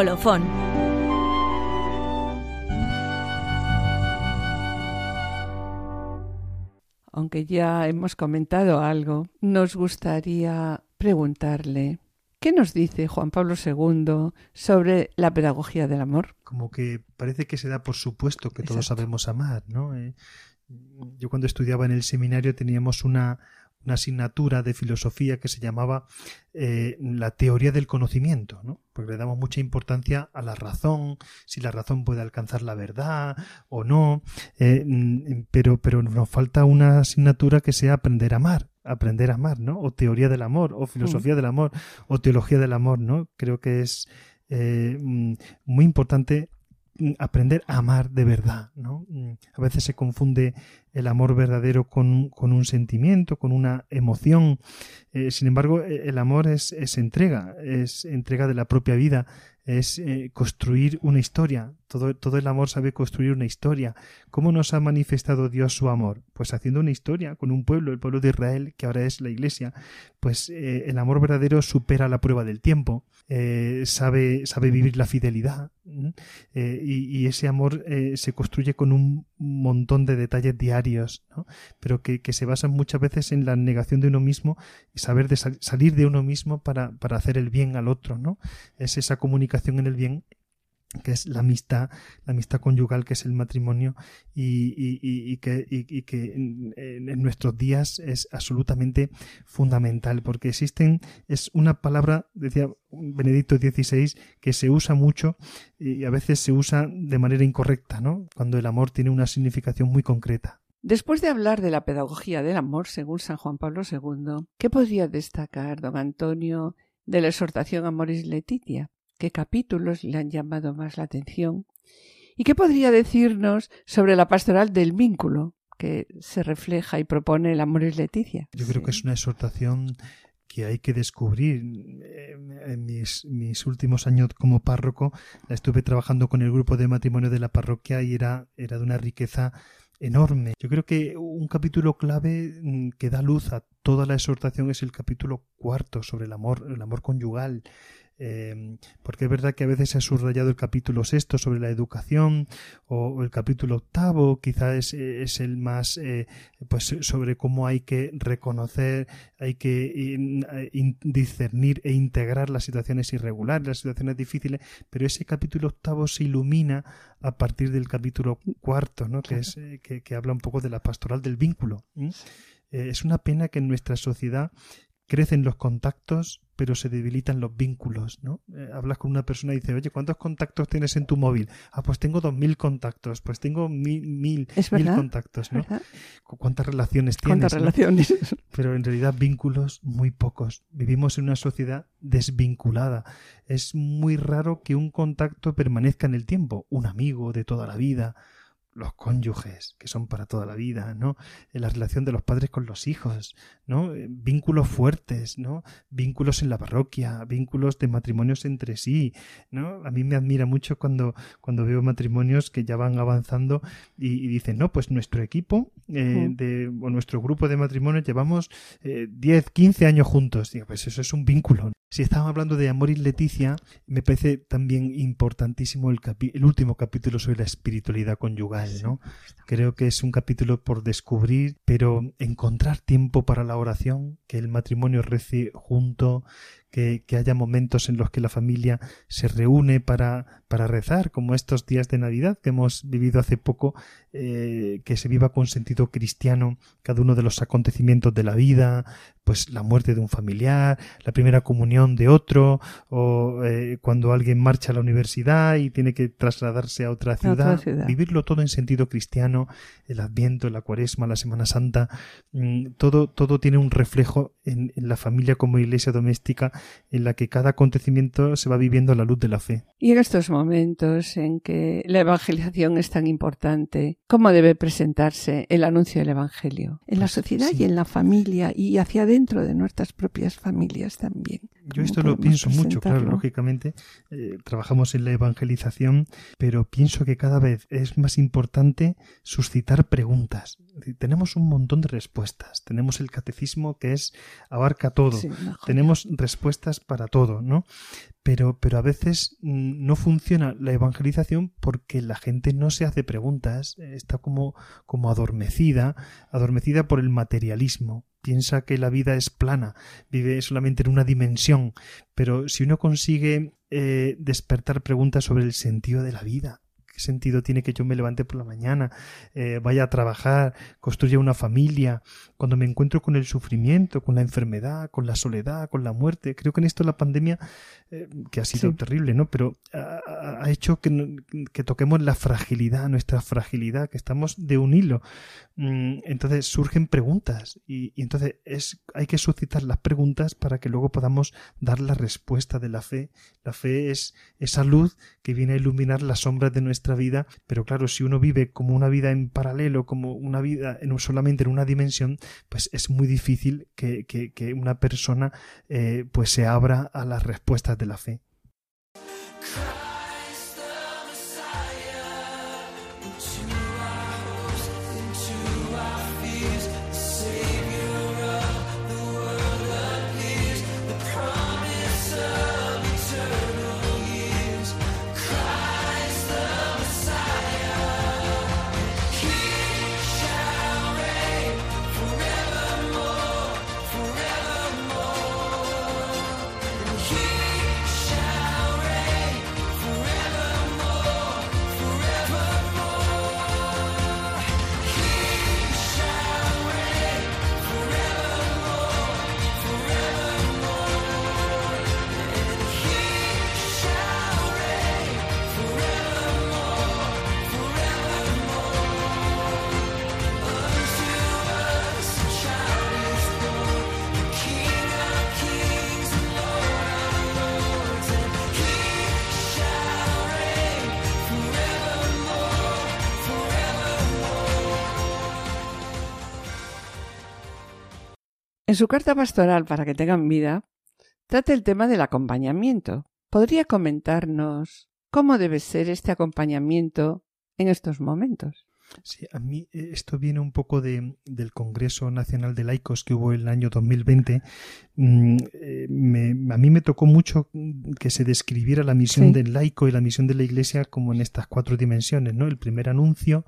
[SPEAKER 3] Colofón.
[SPEAKER 2] Aunque ya hemos comentado algo, nos gustaría preguntarle ¿Qué nos dice Juan Pablo II sobre la pedagogía del amor?
[SPEAKER 4] Como que parece que se da por supuesto que todos sabemos amar, ¿no? Eh, yo cuando estudiaba en el seminario teníamos una, una asignatura de filosofía que se llamaba eh, la teoría del conocimiento, ¿no? porque le damos mucha importancia a la razón, si la razón puede alcanzar la verdad o no, eh, mm, pero, pero nos falta una asignatura que sea aprender a amar, aprender a amar, ¿no? O teoría del amor, o filosofía mm. del amor, o teología del amor, ¿no? Creo que es eh, mm, muy importante aprender a amar de verdad, ¿no? A veces se confunde el amor verdadero con, con un sentimiento, con una emoción. Eh, sin embargo, e, el amor es, es, entrega, es entrega de la propia vida, es eh, construir una historia. Todo, todo el amor sabe construir una historia. ¿Cómo nos ha manifestado Dios su amor? Pues haciendo una historia con un pueblo, el pueblo de Israel, que ahora es la iglesia. Pues eh, el amor verdadero supera la prueba del tiempo, sabe, sabe vivir la fidelidad. Y, y, ese amor se construye con un montón de detalles diarios pero que, se basan muchas veces en la negación de uno mismo y saber de salir de uno mismo para, para hacer el bien al otro. ¿no? Es esa comunicación en el bien que es la amistad, la amistad conyugal, que es el matrimonio, y, y, que, y que en, en, nuestros días es absolutamente fundamental, porque existen, es una palabra, decía Benedicto XVI, que se usa mucho y a veces se usa de manera incorrecta, ¿no? Cuando el amor tiene una significación muy concreta.
[SPEAKER 2] Después de hablar de la pedagogía del amor, según San Juan Pablo II, ¿qué podría destacar don Antonio de la exhortación Amoris Letitia? Qué capítulos le han llamado más la atención y qué podría decirnos sobre la pastoral del vínculo que se refleja y propone el Amoris Leticia.
[SPEAKER 4] Yo creo que es una exhortación que hay que descubrir. En mis, mis, últimos años como párroco estuve trabajando con el grupo de matrimonio de la parroquia y era, era de una riqueza enorme. Yo creo que un capítulo clave mm, que da luz a toda la exhortación es el capítulo cuarto sobre el amor, el amor conyugal. Em, porque es verdad que a veces se ha subrayado el capítulo sexto sobre la educación o, el capítulo octavo quizás es, el más eh, pues sobre cómo hay que reconocer hay que discernir e integrar las situaciones irregulares las situaciones difíciles pero ese capítulo octavo se ilumina a partir del capítulo cuarto ¿no? que es eh, que, habla un poco de la pastoral del vínculo eh, es una pena que en nuestra sociedad crecen los contactos, pero se debilitan los vínculos, ¿no? Eh, hablas con una persona y dices, oye, ¿cuántos contactos tienes en tu móvil? Ah, pues tengo dos mil contactos, pues tengo mil, mil, mil contactos, ¿no? ¿Cuántas relaciones tienes?
[SPEAKER 2] ¿Cuántas relaciones?
[SPEAKER 4] Pero en realidad vínculos muy pocos. Vivimos en una sociedad desvinculada. Es muy raro que un contacto permanezca en el tiempo. Un amigo de toda la vida, los cónyuges, que son para toda la vida, ¿no? La relación de los padres con los hijos, ¿no? Eh, vínculos fuertes, ¿no? Vínculos en la parroquia, vínculos de matrimonios entre sí, ¿no? A mí me admira mucho cuando, cuando veo matrimonios que ya van avanzando y, dicen, no, pues nuestro equipo eh, de, o nuestro grupo de matrimonios llevamos eh, 10, 15 años juntos. Digo, pues eso es un vínculo. Si estamos hablando de Amor y Leticia, me parece también importantísimo el, el último capítulo sobre la espiritualidad conyugal Creo que es un capítulo por descubrir, pero encontrar tiempo para la oración, que el matrimonio rece junto, que, haya momentos en los que la familia se reúne para, para rezar, como estos días de Navidad que hemos vivido hace poco, eh, que se viva con sentido cristiano cada uno de los acontecimientos de la vida, pues la muerte de un familiar, la primera comunión de otro, o eh, cuando alguien marcha a la universidad y tiene que trasladarse a otra ciudad, vivirlo todo en sentido cristiano, el Adviento, la Cuaresma, la Semana Santa, mm, todo, todo tiene un reflejo en la familia como iglesia doméstica en la que cada acontecimiento se va viviendo a la luz de la fe.
[SPEAKER 2] Y en estos momentos en que la evangelización es tan importante, ¿cómo debe presentarse el anuncio del Evangelio? En la pues sociedad y en la familia y hacia adentro de nuestras propias familias también.
[SPEAKER 4] Yo esto lo pienso mucho, claro, lógicamente. Eh, trabajamos en la evangelización, pero pienso que cada vez es más importante suscitar preguntas. tenemos un montón de respuestas. Tenemos el catecismo que es abarca todo. tenemos respuestas para todo, ¿no? Pero, pero a veces mm, no funciona la evangelización porque la gente no se hace preguntas, está como, como adormecida, adormecida por el materialismo. Piensa que la vida es plana, vive solamente en una dimensión, pero si uno consigue eh, despertar preguntas sobre el sentido de la vida, ¿qué sentido tiene que yo me levante por la mañana, eh, vaya a trabajar, construya una familia, cuando me encuentro con el sufrimiento, con la enfermedad, con la soledad, con la muerte? Creo que en esto la pandemia eh, que ha sido terrible, ¿no? Pero ha, hecho que, que, toquemos la fragilidad, nuestra fragilidad, que estamos de un hilo. Mm, entonces surgen preguntas y, entonces es, hay que suscitar las preguntas para que luego podamos dar la respuesta de la fe. La fe es esa luz que viene a iluminar las sombras de nuestra vida, pero claro, si uno vive como una vida en paralelo, como una vida en, solamente en una dimensión, pues es muy difícil que, que, una persona eh, pues se abra a las respuestas de la fe.
[SPEAKER 2] En su carta pastoral para que tengan vida, trata el tema del acompañamiento. ¿Podría comentarnos cómo debe ser este acompañamiento en estos momentos?
[SPEAKER 4] Sí, a mí eh, esto viene un poco de, del Congreso Nacional de Laicos que hubo el año 2020. Mm, eh, a mí me tocó mucho que se describiera la misión del laico y la misión de la Iglesia como en estas cuatro dimensiones, ¿no? El primer anuncio,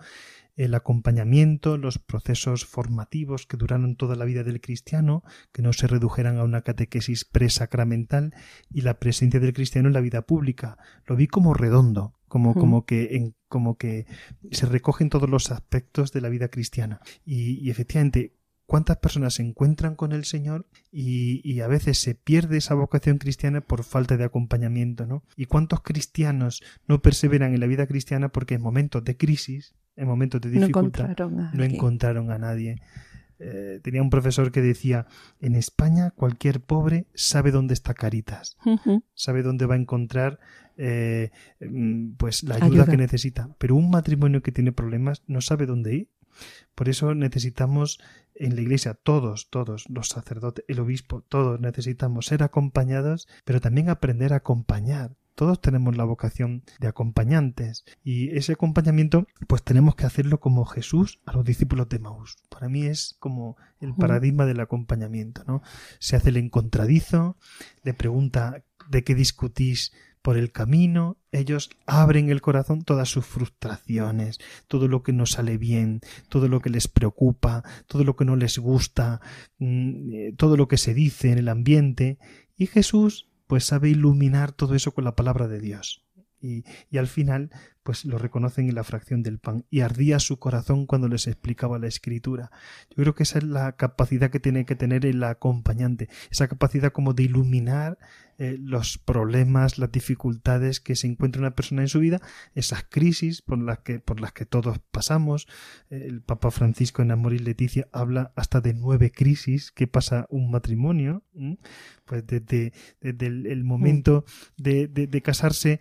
[SPEAKER 4] el acompañamiento, los procesos formativos que duraron toda la vida del cristiano, que no se redujeran a una catequesis presacramental, y la presencia del cristiano en la vida pública. Lo vi como redondo, como, como, que, en, como que se recogen todos los aspectos de la vida cristiana. Y, y efectivamente, cuántas personas se encuentran con el Señor y, y, a veces se pierde esa vocación cristiana por falta de acompañamiento, ¿no? Y cuántos cristianos no perseveran en la vida cristiana porque en momentos de crisis en momentos de dificultad no encontraron a, nadie. Eh, tenía un profesor que decía, en España cualquier pobre sabe dónde está Caritas, sabe dónde va a encontrar eh, mm, pues la ayuda, que necesita, pero un matrimonio que tiene problemas no sabe dónde ir. Por eso necesitamos en la iglesia todos, todos, los sacerdotes, el obispo, todos necesitamos ser acompañados, pero también aprender a acompañar todos tenemos la vocación de acompañantes y ese acompañamiento pues tenemos que hacerlo como Jesús a los discípulos de Maús. Para mí es como el paradigma del acompañamiento, ¿no? Se hace el encontradizo, le pregunta de qué discutís por el camino, ellos abren el corazón todas sus frustraciones, todo lo que no sale bien, todo lo que les preocupa, todo lo que no les gusta, mm, eh, todo lo que se dice en el ambiente, y Jesús pues sabe iluminar todo eso con la palabra de Dios. Y, y, al final, pues lo reconocen en la fracción del pan. Y ardía su corazón cuando les explicaba la escritura. Yo creo que esa es la capacidad que tiene que tener el acompañante. Esa capacidad como de iluminar eh, los problemas, las dificultades que se encuentra una persona en su vida, esas crisis por las que, por las que todos pasamos. El Papa Francisco en Amor y Leticia habla hasta de nueve crisis que pasa un matrimonio, pues desde, el, momento de, de, casarse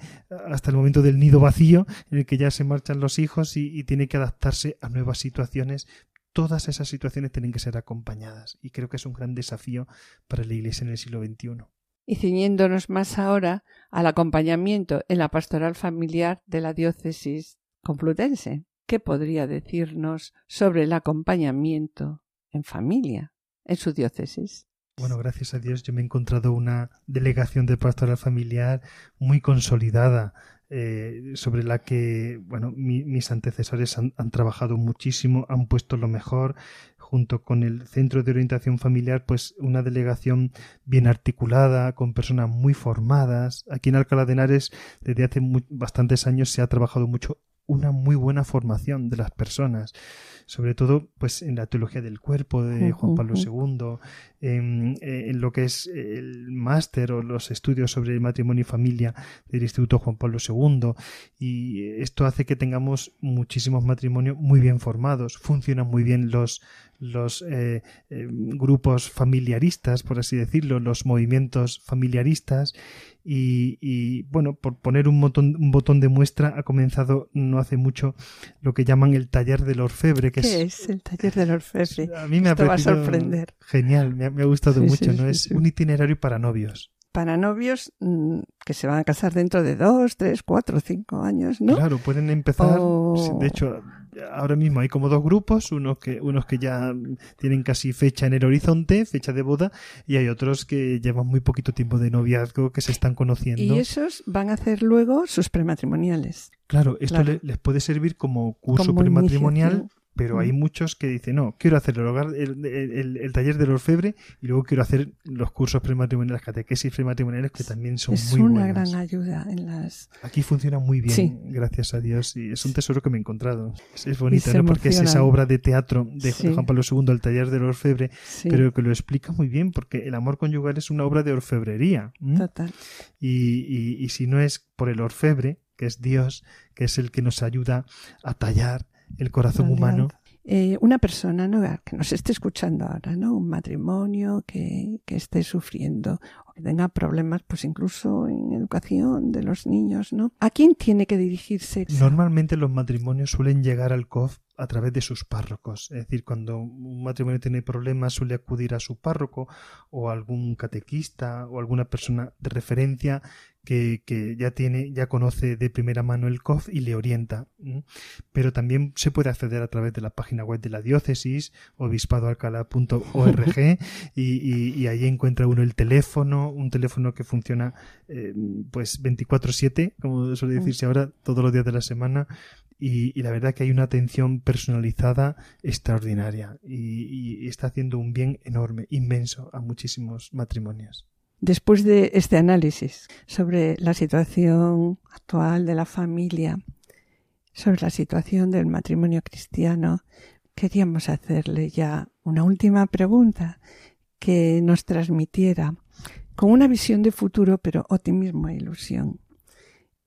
[SPEAKER 4] hasta el momento del nido vacío, en el que ya se marchan los hijos y, y tiene que adaptarse a nuevas situaciones todas esas situaciones tienen que ser acompañadas y creo que es un gran desafío para la Iglesia en el siglo XXI
[SPEAKER 2] y ciñéndonos más ahora al acompañamiento en la pastoral familiar de la diócesis complutense. ¿Qué podría decirnos sobre el acompañamiento en familia en su diócesis?
[SPEAKER 4] Bueno, gracias a Dios yo me he encontrado una delegación de pastoral familiar muy consolidada, eh, sobre la que bueno mis antecesores han, trabajado muchísimo, han puesto lo mejor junto con el Centro de Orientación Familiar, pues una delegación bien articulada, con personas muy formadas. Aquí en Alcalá de Henares, desde hace bastantes años se ha trabajado mucho una muy buena formación de las personas, sobre todo pues en la teología del cuerpo de Juan Pablo II, en, en, lo que es el máster o los estudios sobre matrimonio y familia del Instituto Juan Pablo II y esto hace que tengamos muchísimos matrimonios muy bien formados, funcionan muy bien los los eh, eh, grupos familiaristas, por así decirlo, los movimientos familiaristas y, bueno, por poner un botón, un botón de muestra ha comenzado no hace mucho lo que llaman el taller del orfebre. Que
[SPEAKER 2] ¿Qué es, el taller del orfebre?
[SPEAKER 4] A mí me ha
[SPEAKER 2] va a sorprender.
[SPEAKER 4] Genial, me ha, gustado mucho, ¿no? es un itinerario para novios
[SPEAKER 2] para novios mm, que se van a casar dentro de dos, tres, cuatro, cinco años, ¿no?
[SPEAKER 4] Claro, pueden empezar. De hecho, ahora mismo hay como dos grupos, unos que, unos que ya tienen casi fecha en el horizonte, fecha de boda, y hay otros que llevan muy poquito tiempo de noviazgo, que se están conociendo.
[SPEAKER 2] Y esos van a hacer luego sus prematrimoniales.
[SPEAKER 4] Claro, esto les puede servir como curso prematrimonial pero hay mm. muchos que dicen, no, quiero hacer el, el, taller del orfebre y luego quiero hacer los cursos prematrimoniales, catequesis prematrimoniales, que también son muy buenos.
[SPEAKER 2] Es una gran ayuda en las...
[SPEAKER 4] Aquí funciona muy bien, gracias a Dios, y es un tesoro que me he encontrado. Es, bonito, ¿no? Porque es esa obra de teatro de Juan Pablo II, el taller del orfebre, pero que lo explica muy bien, porque el amor conyugal es una obra de orfebrería.
[SPEAKER 2] Total.
[SPEAKER 4] Y, y, y si no es por el orfebre, que es Dios, que es el que nos ayuda a tallar, el corazón humano.
[SPEAKER 2] Eh, una persona ¿no? que nos esté escuchando ahora, ¿no? Un matrimonio que, que esté sufriendo o que tenga problemas, pues incluso en educación de los niños, ¿no? ¿A quién tiene que dirigirse?
[SPEAKER 4] Normalmente los matrimonios suelen llegar al COF a través de sus párrocos. Es decir, cuando un matrimonio tiene problemas suele acudir a su párroco o a algún catequista o alguna persona de referencia que, que, ya tiene, ya conoce de primera mano el COF y le orienta. Pero también se puede acceder a través de la página web de la diócesis, obispadoalcalá.org, y, y, y, ahí encuentra uno el teléfono, un teléfono que funciona eh, pues 24-7, como suele decirse ahora, todos los días de la semana, y, la verdad que hay una atención personalizada extraordinaria y, y, está haciendo un bien enorme, inmenso a muchísimos matrimonios.
[SPEAKER 2] Después de este análisis sobre la situación actual de la familia, sobre la situación del matrimonio cristiano, queríamos hacerle ya una última pregunta que nos transmitiera con una visión de futuro, pero optimismo e ilusión.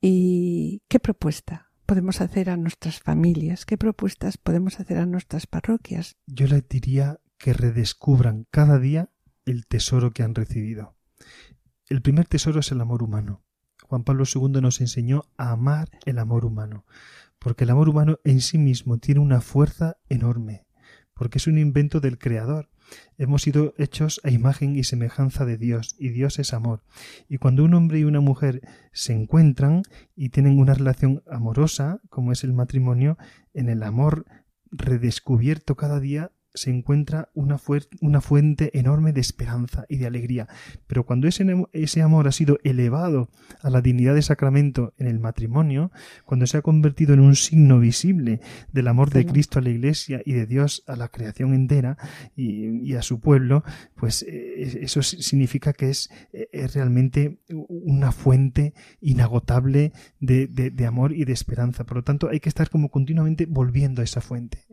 [SPEAKER 2] ¿Y qué propuesta podemos hacer a nuestras familias? ¿Qué propuestas podemos hacer a nuestras parroquias?
[SPEAKER 4] Yo les diría que redescubran cada día el tesoro que han recibido el primer tesoro es el amor humano. Juan Pablo II nos enseñó a amar el amor humano, porque el amor humano en sí mismo tiene una fuerza enorme, porque es un invento del Creador. Hemos sido hechos a imagen y semejanza de Dios, y Dios es amor. Y cuando un hombre y una mujer se encuentran y tienen una relación amorosa, como es el matrimonio, en el amor redescubierto cada día se encuentra una, una, fuente enorme de esperanza y de alegría. Pero cuando ese, ese, amor ha sido elevado a la dignidad de sacramento en el matrimonio, cuando se ha convertido en un signo visible del amor de Cristo a la Iglesia y de Dios a la creación entera y, y a su pueblo, pues eh, eso significa que es, eh, es, realmente una fuente inagotable de, de, de, amor y de esperanza. Por lo tanto, hay que estar como continuamente volviendo a esa fuente.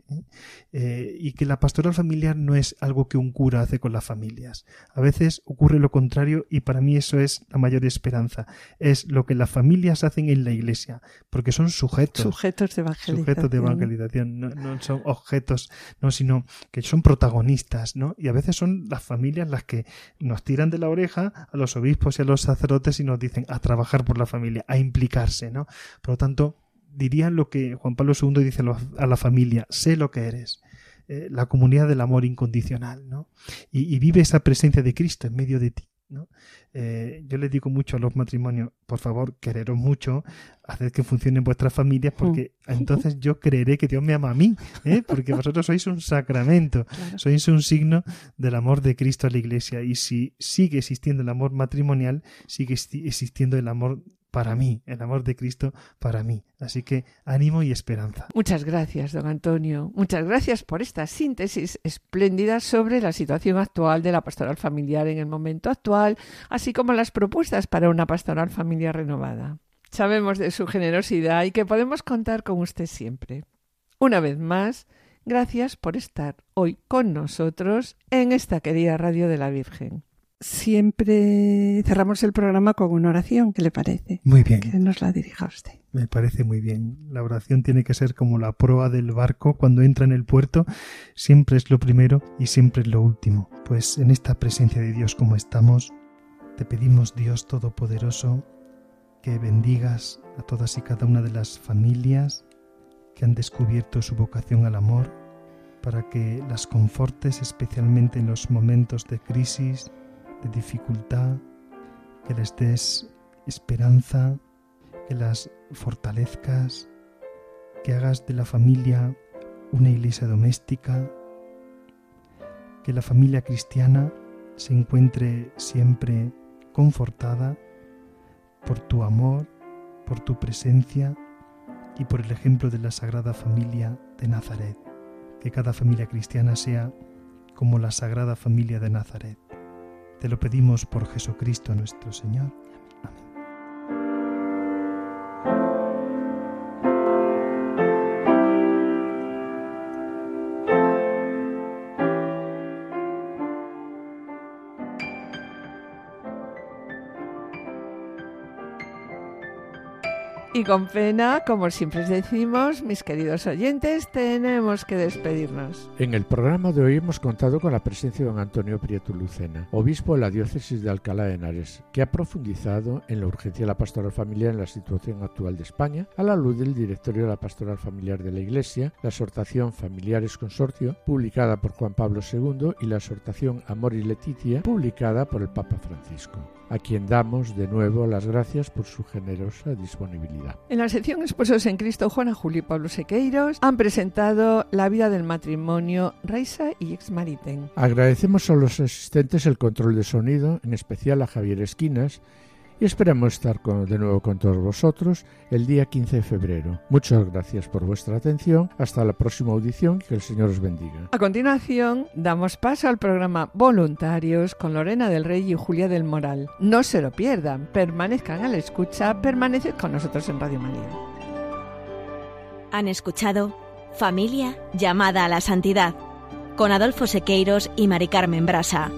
[SPEAKER 4] ¿Eh? Y que la pastoral familiar no es algo que un cura hace con las familias. A veces ocurre lo contrario y para mí eso es la mayor esperanza. Es lo que las familias hacen en la iglesia, porque son sujetos.
[SPEAKER 2] Sujetos de evangelización.
[SPEAKER 4] Sujetos de evangelización. No, no son objetos, no, sino que son protagonistas, ¿no? Y a veces son las familias las que nos tiran de la oreja a los obispos y a los sacerdotes y nos dicen a trabajar por la familia, a implicarse, ¿no? Por lo tanto, diría lo que Juan Pablo II dice a la familia, sé lo que eres, eh, la comunidad del amor incondicional, ¿no? Y, y, vive esa presencia de Cristo en medio de ti. ¿no? Eh, yo les digo mucho a los matrimonios, por favor, quereros mucho, haced que funcionen vuestras familias, porque mm. entonces yo creeré que Dios me ama a mí, ¿eh? porque vosotros sois un sacramento, claro. sois un signo del amor de Cristo a la Iglesia, y si sigue existiendo el amor matrimonial, sigue existiendo el amor para mí, el amor de Cristo para mí. Así que ánimo y esperanza.
[SPEAKER 2] Muchas gracias, don Antonio. Muchas gracias por esta síntesis espléndida sobre la situación actual de la pastoral familiar en el momento actual, así como las propuestas para una pastoral familiar renovada. Sabemos de su generosidad y que podemos contar con usted siempre. Una vez más, gracias por estar hoy con nosotros en esta querida Radio de la Virgen siempre cerramos el programa con una oración. ¿Qué le parece?
[SPEAKER 4] Muy bien.
[SPEAKER 2] Que nos la dirija usted.
[SPEAKER 4] Me parece muy bien. La oración tiene que ser como la proa del barco cuando entra en el puerto. Siempre es lo primero y siempre es lo último. Pues en esta presencia de Dios como estamos, te pedimos Dios Todopoderoso que bendigas a todas y cada una de las familias que han descubierto su vocación al amor, para que las confortes especialmente en los momentos de crisis, de dificultad, que les des esperanza, que las fortalezcas, que hagas de la familia una iglesia doméstica, que la familia cristiana se encuentre siempre confortada por tu amor, por tu presencia y por el ejemplo de la Sagrada Familia de Nazaret. Que cada familia cristiana sea como la Sagrada Familia de Nazaret. Te lo pedimos por Jesucristo nuestro Señor.
[SPEAKER 2] Y con pena, como siempre decimos, mis queridos oyentes, tenemos que despedirnos.
[SPEAKER 1] En el programa de hoy hemos contado con la presencia de don Antonio Prieto Lucena, obispo de la diócesis de Alcalá de Henares, que ha profundizado en la urgencia de la pastoral familiar en la situación actual de España, a la luz del directorio de la pastoral familiar de la Iglesia, la exhortación Familiares Consorcio, publicada por Juan Pablo II, y la exhortación Amor y Leticia, publicada por el Papa Francisco a quien damos de nuevo las gracias por su generosa disponibilidad.
[SPEAKER 2] En la sección Esposos en Cristo, Juana Julio y Pablo Sequeiros han presentado la vida del matrimonio Reisa y Exmariten.
[SPEAKER 1] Agradecemos a los asistentes el control de sonido, en especial a Javier Esquinas, y esperamos estar de nuevo con todos vosotros el día 15 de febrero. Muchas gracias por vuestra atención. Hasta la próxima audición. Que el Señor os bendiga.
[SPEAKER 2] A continuación, damos paso al programa Voluntarios con Lorena del Rey y Julia del Moral. No se lo pierdan. Permanezcan a la escucha. Permaneced con nosotros en Radio María.
[SPEAKER 3] Han escuchado Familia llamada a la santidad con Adolfo Sequeiros y Mari Carmen Brasa.